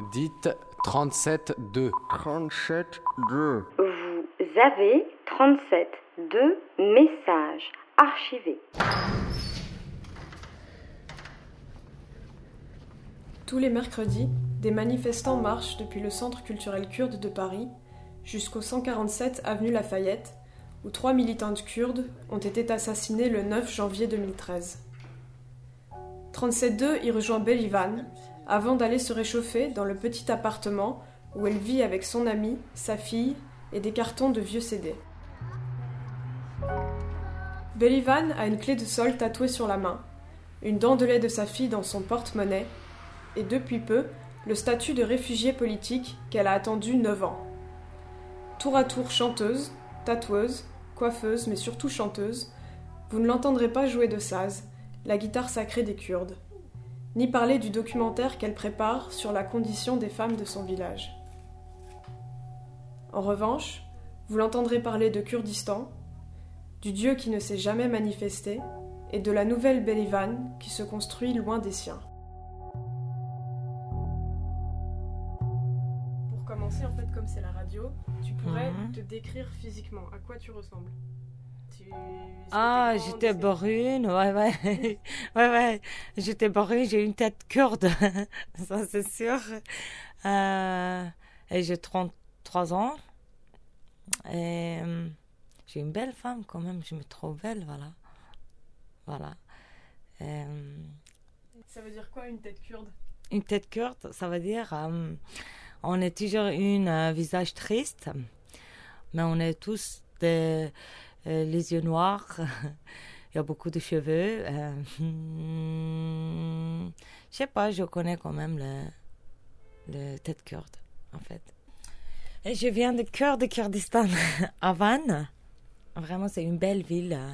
Dites 37-2. 37-2. Vous avez 37 messages archivés. Tous les mercredis, des manifestants marchent depuis le Centre culturel kurde de Paris jusqu'au 147 avenue Lafayette, où trois militantes kurdes ont été assassinées le 9 janvier 2013. 37-2 y rejoint Belivan avant d'aller se réchauffer dans le petit appartement où elle vit avec son amie, sa fille et des cartons de vieux CD. Belivan a une clé de sol tatouée sur la main, une dent de lait de sa fille dans son porte-monnaie et depuis peu le statut de réfugiée politique qu'elle a attendu 9 ans. Tour à tour chanteuse, tatoueuse, coiffeuse, mais surtout chanteuse, vous ne l'entendrez pas jouer de saz, la guitare sacrée des Kurdes, ni parler du documentaire qu'elle prépare sur la condition des femmes de son village. En revanche, vous l'entendrez parler de Kurdistan, du Dieu qui ne s'est jamais manifesté, et de la nouvelle Belivan qui se construit loin des siens. Pour commencer, en fait, comme c'est la radio, tu pourrais Mhm. te décrire physiquement. À quoi tu ressembles? Ah, j'étais brune, ouais, ouais. ouais, ouais. J'étais brune, j'ai une tête kurde, ça c'est sûr. Euh, et j'ai 33 ans. Et euh, j'ai une belle femme quand même, je me trouve belle, voilà. Voilà. Euh, Ça veut dire quoi une tête kurde une tête kurde, ça veut dire euh, on est toujours une visage triste, mais on est tous des, euh, les yeux noirs. Il y a beaucoup de cheveux. euh, hmm, je sais pas, je connais quand même le, le tête kurde, en fait. Je viens de cœur de Kurdistan, à Van. Vraiment, c'est une belle ville. euh,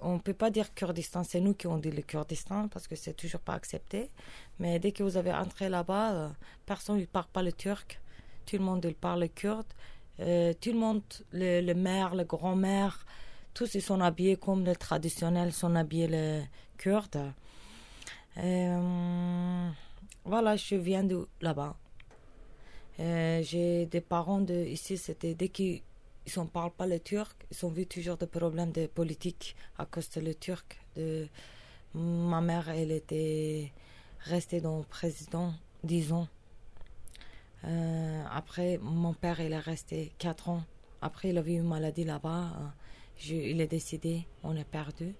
on peut pas dire Kurdistan, c'est nous qui on dit le Kurdistan parce que c'est toujours pas accepté. Mais dès que vous avez entré là-bas, personne ne parle pas le turc. Tout le monde parle le kurde. Euh, tout le monde, le, le maire, le grand-mère, tous ils sont habillés comme le traditionnel, sont habillés le kurde. Euh, voilà, je viens de là-bas. Euh, J'ai des parents de ici, c'était dès qu'ils ils ne parlent pas le turc, ils ont vu toujours des problèmes de politique à cause de le turc. De... Ma mère, elle était restée dans le président 10 ans. Euh, après, mon père, il est resté 4 ans. Après, il a eu une maladie là-bas. euh, il est décédé, on est perdu.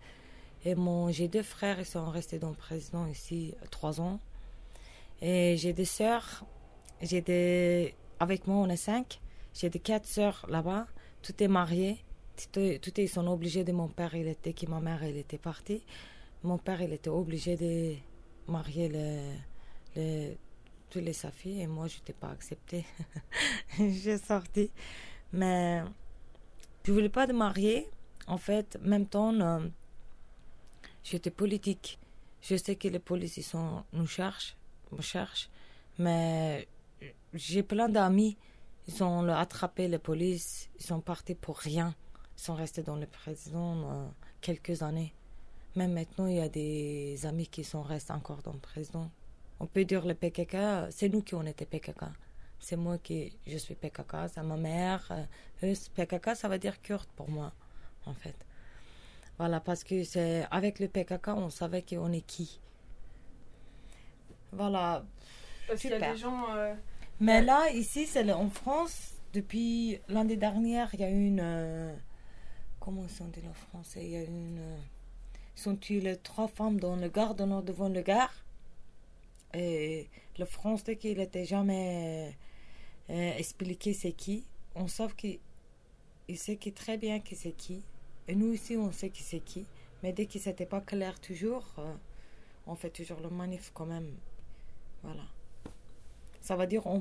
Et j'ai deux frères, ils sont restés dans le président ici 3 ans. Et j'ai des sœurs, des, avec moi, on est 5. J'ai des quatre sœurs là-bas. Tout est marié. Tout, tout ils sont obligés de mon père. Il était que ma mère elle était partie. Mon père il était obligé de marier le, le, les sa fille et moi je n'étais pas acceptée. J'ai sorti. Mais je voulais pas de marier. En fait, même temps, euh, j'étais politique. Je sais que les sont, nous cherchent, me cherchent, mais j'ai plein d'amis. Ils ont attrapé la police, ils sont partis pour rien. Ils sont restés dans le président euh, quelques années. Même maintenant, il y a des amis qui sont restés encore dans le président. On peut dire le PKK, c'est nous qui on était PKK. C'est moi qui je suis PKK, c'est ma mère. euh, PKK, ça veut dire kurde pour moi, en fait. Voilà, parce que c'est avec le PKK, on savait qu'on est qui. Voilà, Parce qu'il y a des gens. euh, mais là, ici, c'est en France, depuis l'année dernière, il y a une. euh, comment on dit en français Il y a une. ils sont tués les trois femmes dans le gare devant le gare. Et le français qu'il n'était jamais euh, expliqué c'est qui, on sait qu'il il sait très bien qui c'est qui. Et nous ici, on sait qui c'est qui. Mais dès que c'était pas clair toujours, euh, on fait toujours le manif quand même. Voilà. Ça veut dire on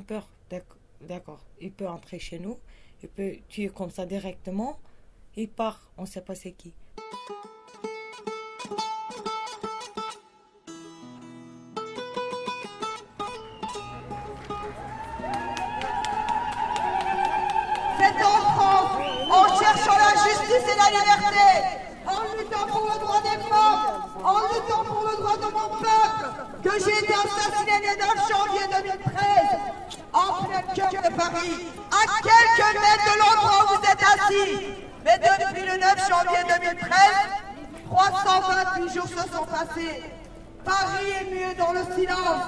d'ac- d'accord, il peut entrer chez nous, il peut tuer comme ça directement, il part, on ne sait pas c'est qui. Cherchant la justice et la liberté, en luttant pour le droit des femmes, en luttant pour le droit de mon peuple, que j'ai été assassiné le 9 janvier 2013 en plein cœur de Paris, à quelques mètres de l'endroit où vous êtes assis. Mais depuis le 9 janvier 2013, 328 jours se sont passés. Paris est mieux dans le silence.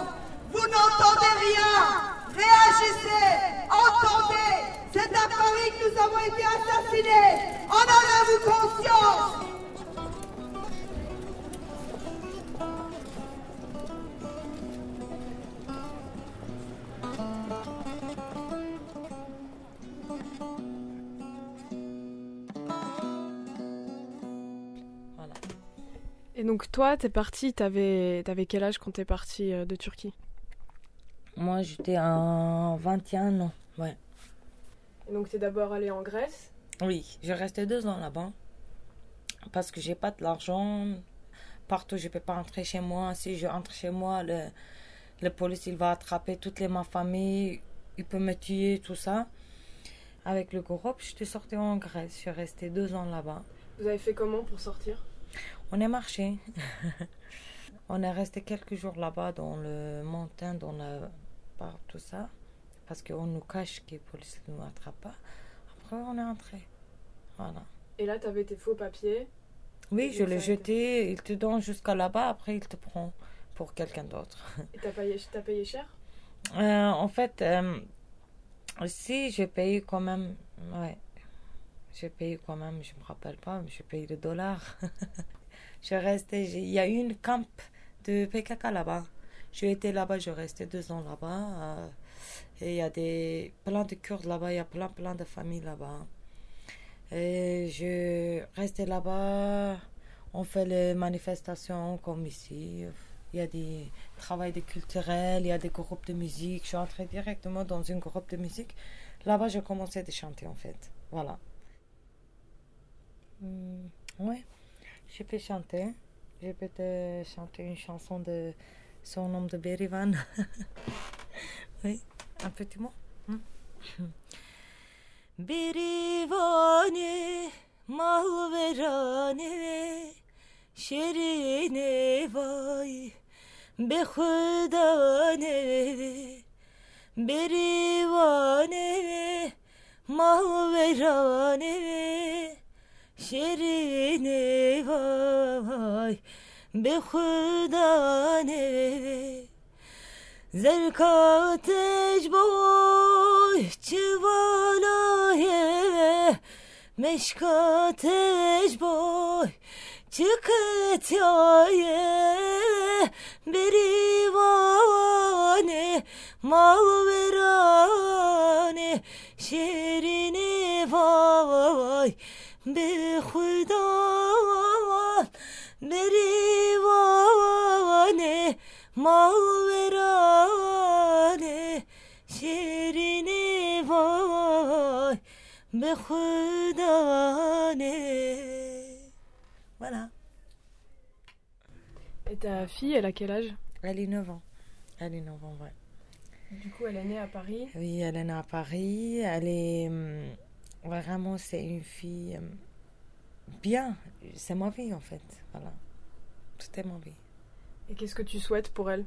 Vous n'entendez rien. Réagissez, entendez. C'est à Paris que nous avons été assassinés. En avez-vous conscience Voilà. Et donc toi, t'es parti, t'avais avais quel âge quand t'es parti euh, de Turquie? Moi, j'étais en 21 ans. Ouais. Et donc t'es d'abord allé en Grèce? Oui, je restais deux ans là-bas. Parce que j'ai pas de l'argent. Partout, je peux pas entrer chez moi. Si je entre chez moi, le, le police, il va attraper toute les, ma famille. Il peut me tuer, tout ça. Avec le groupe, je suis sortie en Grèce. Je suis restée deux ans là-bas. Vous avez fait comment pour sortir? On est marché. on est resté quelques jours là-bas dans le montagne, dans le par tout ça. Parce qu'on nous cache que la police ne nous attrape pas. Après, on est entré. Voilà. Et là, t'avais tes faux papiers. Oui, je l'ai ça a été- jeté, il te donne jusqu'à là-bas, après il te prend pour quelqu'un d'autre. Et t'as payé, t'as payé cher? Euh, en fait, euh, si j'ai payé quand même, ouais, j'ai payé quand même, je me rappelle pas, mais j'ai payé le dollar. je restais, il y a eu une camp de PKK là-bas. J'ai été là-bas, je restais deux ans là-bas. euh, et il y a des, plein de Kurdes là-bas, il y a plein, plein de familles là-bas. Et je restais là-bas, on fait les manifestations comme ici. Il y a des travail de culturel, il y a des groupes de musique. Je suis entrée directement dans une groupe de musique. Là-bas, j'ai commencé à chanter en fait. Voilà. Hmm, ouais, je peux chanter. Je peux te chanter une chanson de son nom de Berivan. oui, un petit mot. Berivane malverane şerine vay be khudane berivane malverane şerine vay be khudane زرک آتش بای چوالایه مشکاتش بای چکتایه بریوانه مال برانه شیرینی وای به خدا بریوانه مال برانه شیرینی وای به خدانه Voilà. Et ta fille, elle a quel âge Elle est 9 ans. Elle est 9 ans, ouais. Du coup, elle est née à Paris. Oui, elle est née à Paris. Elle est. hum, Vraiment, c'est une fille. hum, Bien. C'est ma vie, en fait. Voilà. Tout est ma vie. Et qu'est-ce que tu souhaites pour elle?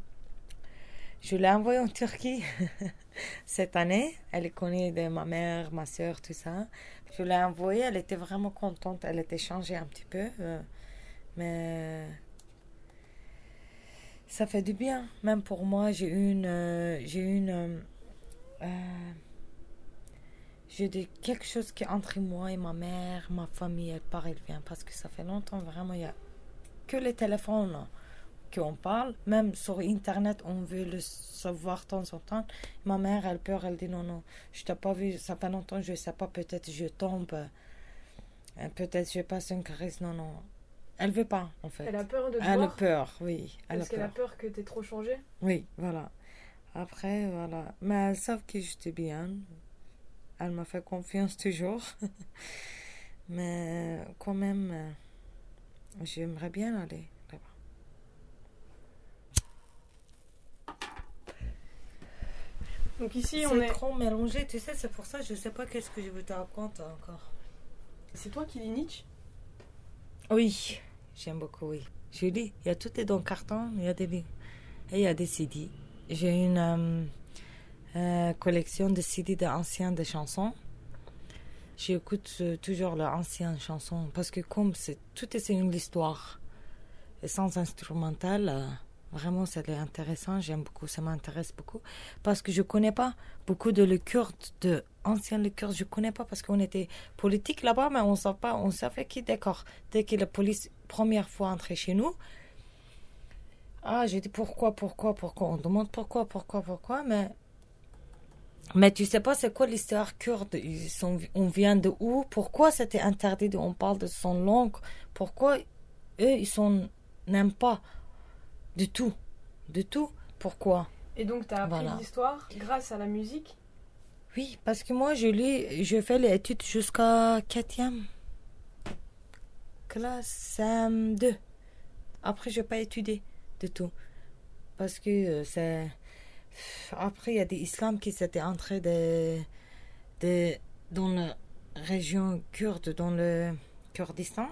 Je l'ai envoyée en Turquie cette année. Elle connaît de ma mère, ma soeur, tout ça. Je l'ai envoyée. Elle était vraiment contente. Elle était changée un petit peu. euh, mais ça fait du bien. Même pour moi, j'ai une. euh, j'ai une. euh, j'ai quelque chose qui est entre moi et ma mère, ma famille, elle part, elle vient. Parce que ça fait longtemps, vraiment, il y a que les téléphones là, qu'on parle. Même sur Internet, on veut le savoir de temps en temps. Ma mère, elle peur, elle dit non, non, je t'ai pas vu, ça fait longtemps, je sais pas, peut-être je tombe, euh, peut-être je passe une crise. Non, non. Elle veut pas, en fait. Elle a peur de te Elle a peur, oui. Elle a Parce qu'elle a peur. que t'aies trop changé Oui, voilà. Après, voilà. Mais elles savent que j'étais bien. Elle m'a fait confiance toujours. Mais quand même, euh, j'aimerais bien aller là-bas. Donc ici, on C'est est. trop mélangé, tu sais, c'est pour ça que je sais pas qu'est-ce que je vous te raconte encore. C'est toi qui lis Nietzsche? Oui, j'aime beaucoup, oui. Je dis, il y a tout est dans le carton, il y a des livres. Et il y a des CD. J'ai une euh, euh, collection de CD d'anciens de chansons. J'écoute euh, toujours leurs anciennes chansons parce que comme c'est tout est une histoire et sans instrumental, euh, vraiment c'est intéressant. J'aime beaucoup, ça m'intéresse beaucoup parce que je connais pas beaucoup de le kurde, de anciens le kurde. Je connais pas parce qu'on était politique là-bas, mais on savait pas, on savait qui d'accord. Dès que la police première fois entrait chez nous, ah j'ai dit pourquoi, pourquoi, pourquoi? On demande pourquoi, pourquoi, pourquoi, mais mais tu sais pas c'est quoi l'histoire kurde? Ils sont, On vient de où? Pourquoi c'était interdit de, On parle de son langue? Pourquoi eux, ils n'aiment pas du tout Du tout Pourquoi? Et donc, tu as appris Voilà. l'histoire grâce à la musique? Oui, parce que moi, je lis, je fais les études jusqu'à quatrième classe CM2. Après, je n'ai pas étudié du tout. Parce que euh, c'est... Après, il y a des islams qui s'étaient entrés de, de, dans la région kurde, dans le Kurdistan.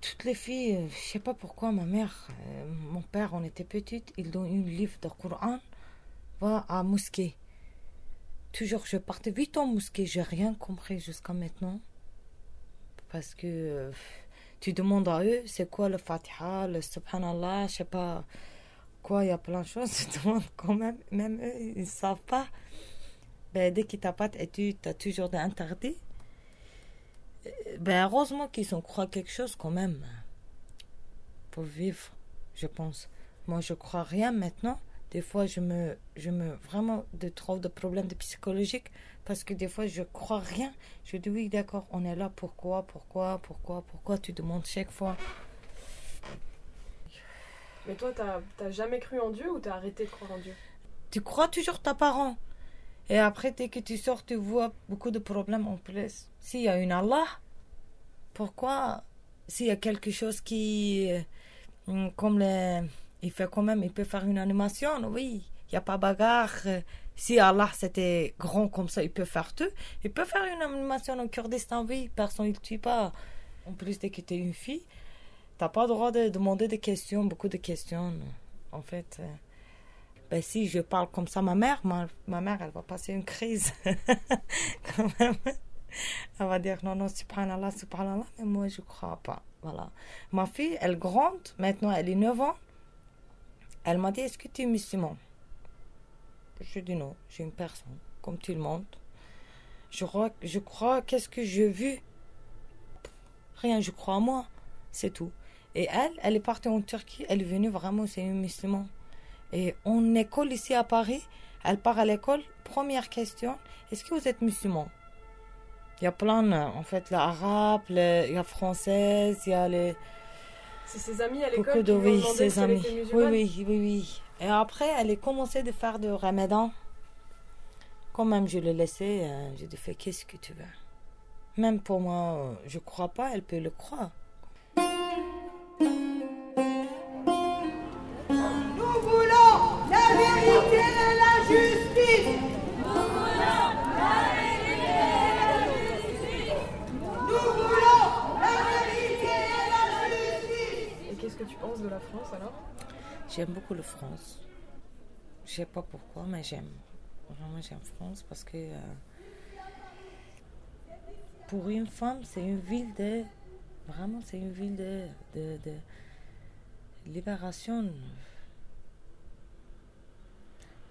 Toutes les filles, euh, je sais pas pourquoi, ma mère, euh, mon père, on était petites, ils donnent un livre de Coran, va à mosquée. Toujours, je partais vite en mosquée, j'ai rien compris jusqu'à maintenant. Parce que euh, tu demandes à eux, c'est quoi le Fatiha, le Subhanallah, je sais pas quoi, il y a plein de choses, tu demandes quand même, même eux, ils savent pas. Ben, dès qu'ils pas d'études, tu as toujours des interdits. Ben, heureusement qu'ils ont croient quelque chose quand même. Pour vivre, je pense. Moi, je crois rien maintenant. Des fois, je me, je me vraiment de trop de problèmes de psychologiques parce que des fois, je crois rien. Je dis oui, d'accord, on est là. Pourquoi, pourquoi, pourquoi, pourquoi Tu demandes chaque fois? Mais toi, t'as t'as jamais cru en Dieu ou t'as arrêté de croire en Dieu? Tu crois toujours ta parent? Et après, dès que tu sors, tu vois beaucoup de problèmes en plus. S'il y a une Allah, pourquoi S'il y a quelque chose qui, euh, comme les, il fait quand même, il peut faire une animation, oui. Il n'y a pas bagarre. Si Allah c'était grand comme ça, il peut faire tout. Il peut faire une animation en Kurdistan, oui. Personne ne tue pas. En plus, dès que tu es une fille, t'as pas le droit de demander des questions, beaucoup de questions. En fait, euh, ben si je parle comme ça, ma mère, ma, ma mère, elle va passer une crise. Quand même. Elle va dire non, non, subhanallah, subhanallah, mais moi je crois pas. Voilà. Ma fille, elle grande, maintenant elle est 9 ans. Elle m'a dit Est-ce que tu es musulman? Je dis non, j'ai une personne, comme tout le monde. Je crois, je crois qu'est-ce que j'ai vu? Rien, je crois à moi, c'est tout. Et elle, elle est partie en Turquie, elle est venue vraiment, c'est une musulmane. Et en école ici à Paris, elle part à l'école, première question, est-ce que vous êtes musulman? Il y a plein, en fait, l'arabe, il y a française, il y a les... C'est ses amis à Beaucoup l'école de oui, ses si elle amis. était Oui, oui, oui, oui. Et après, elle a commencé de faire de ramadan. Quand même, je l'ai laissé, euh, je lui ai fait qu'est-ce que tu veux? Même pour moi, euh, je crois pas, elle peut le croire. France. Je sais pas pourquoi, mais j'aime. Vraiment, j'aime France parce que euh, pour une femme, c'est une ville de. Vraiment, c'est une ville de, de, libération.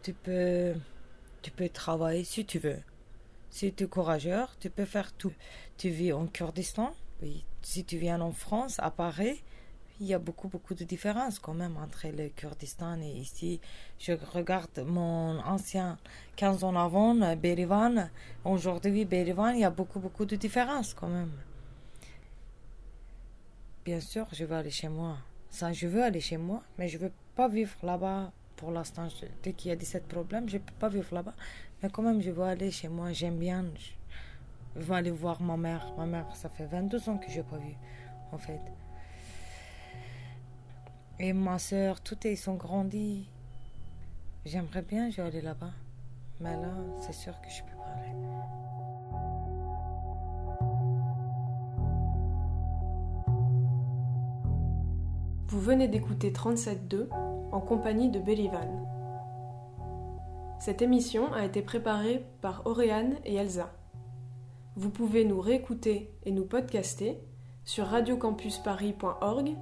Tu peux, tu peux travailler si tu veux. Si tu es courageux, tu peux faire tout. Tu vis en Kurdistan. Si tu viens en France, à Paris, il y a beaucoup, beaucoup de différences quand même entre le Kurdistan et ici. Je regarde mon ancien 15 ans avant, Berivan. Aujourd'hui, Berivan, il y a beaucoup, beaucoup de différences quand même. Bien sûr, je veux aller chez moi. Ça, je veux aller chez moi, mais je veux pas vivre là-bas pour l'instant. Dès qu'il y a 17 problèmes, je peux pas vivre là-bas. Mais quand même, je veux aller chez moi. J'aime bien. Je veux aller voir ma mère. Ma mère, ça fait 22 ans que je n'ai pas vu, en fait. Et ma soeur, tout ils sont grandis. J'aimerais bien, je vais aller là-bas. Mais là, c'est sûr que je peux pas aller. Vous venez d'écouter 37.2, en compagnie de Bélivan. Cette émission a été préparée par Auréane et Elsa. Vous pouvez nous réécouter et nous podcaster sur radiocampusparis.org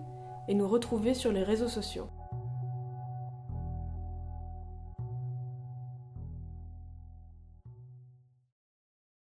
et nous retrouver sur les réseaux sociaux.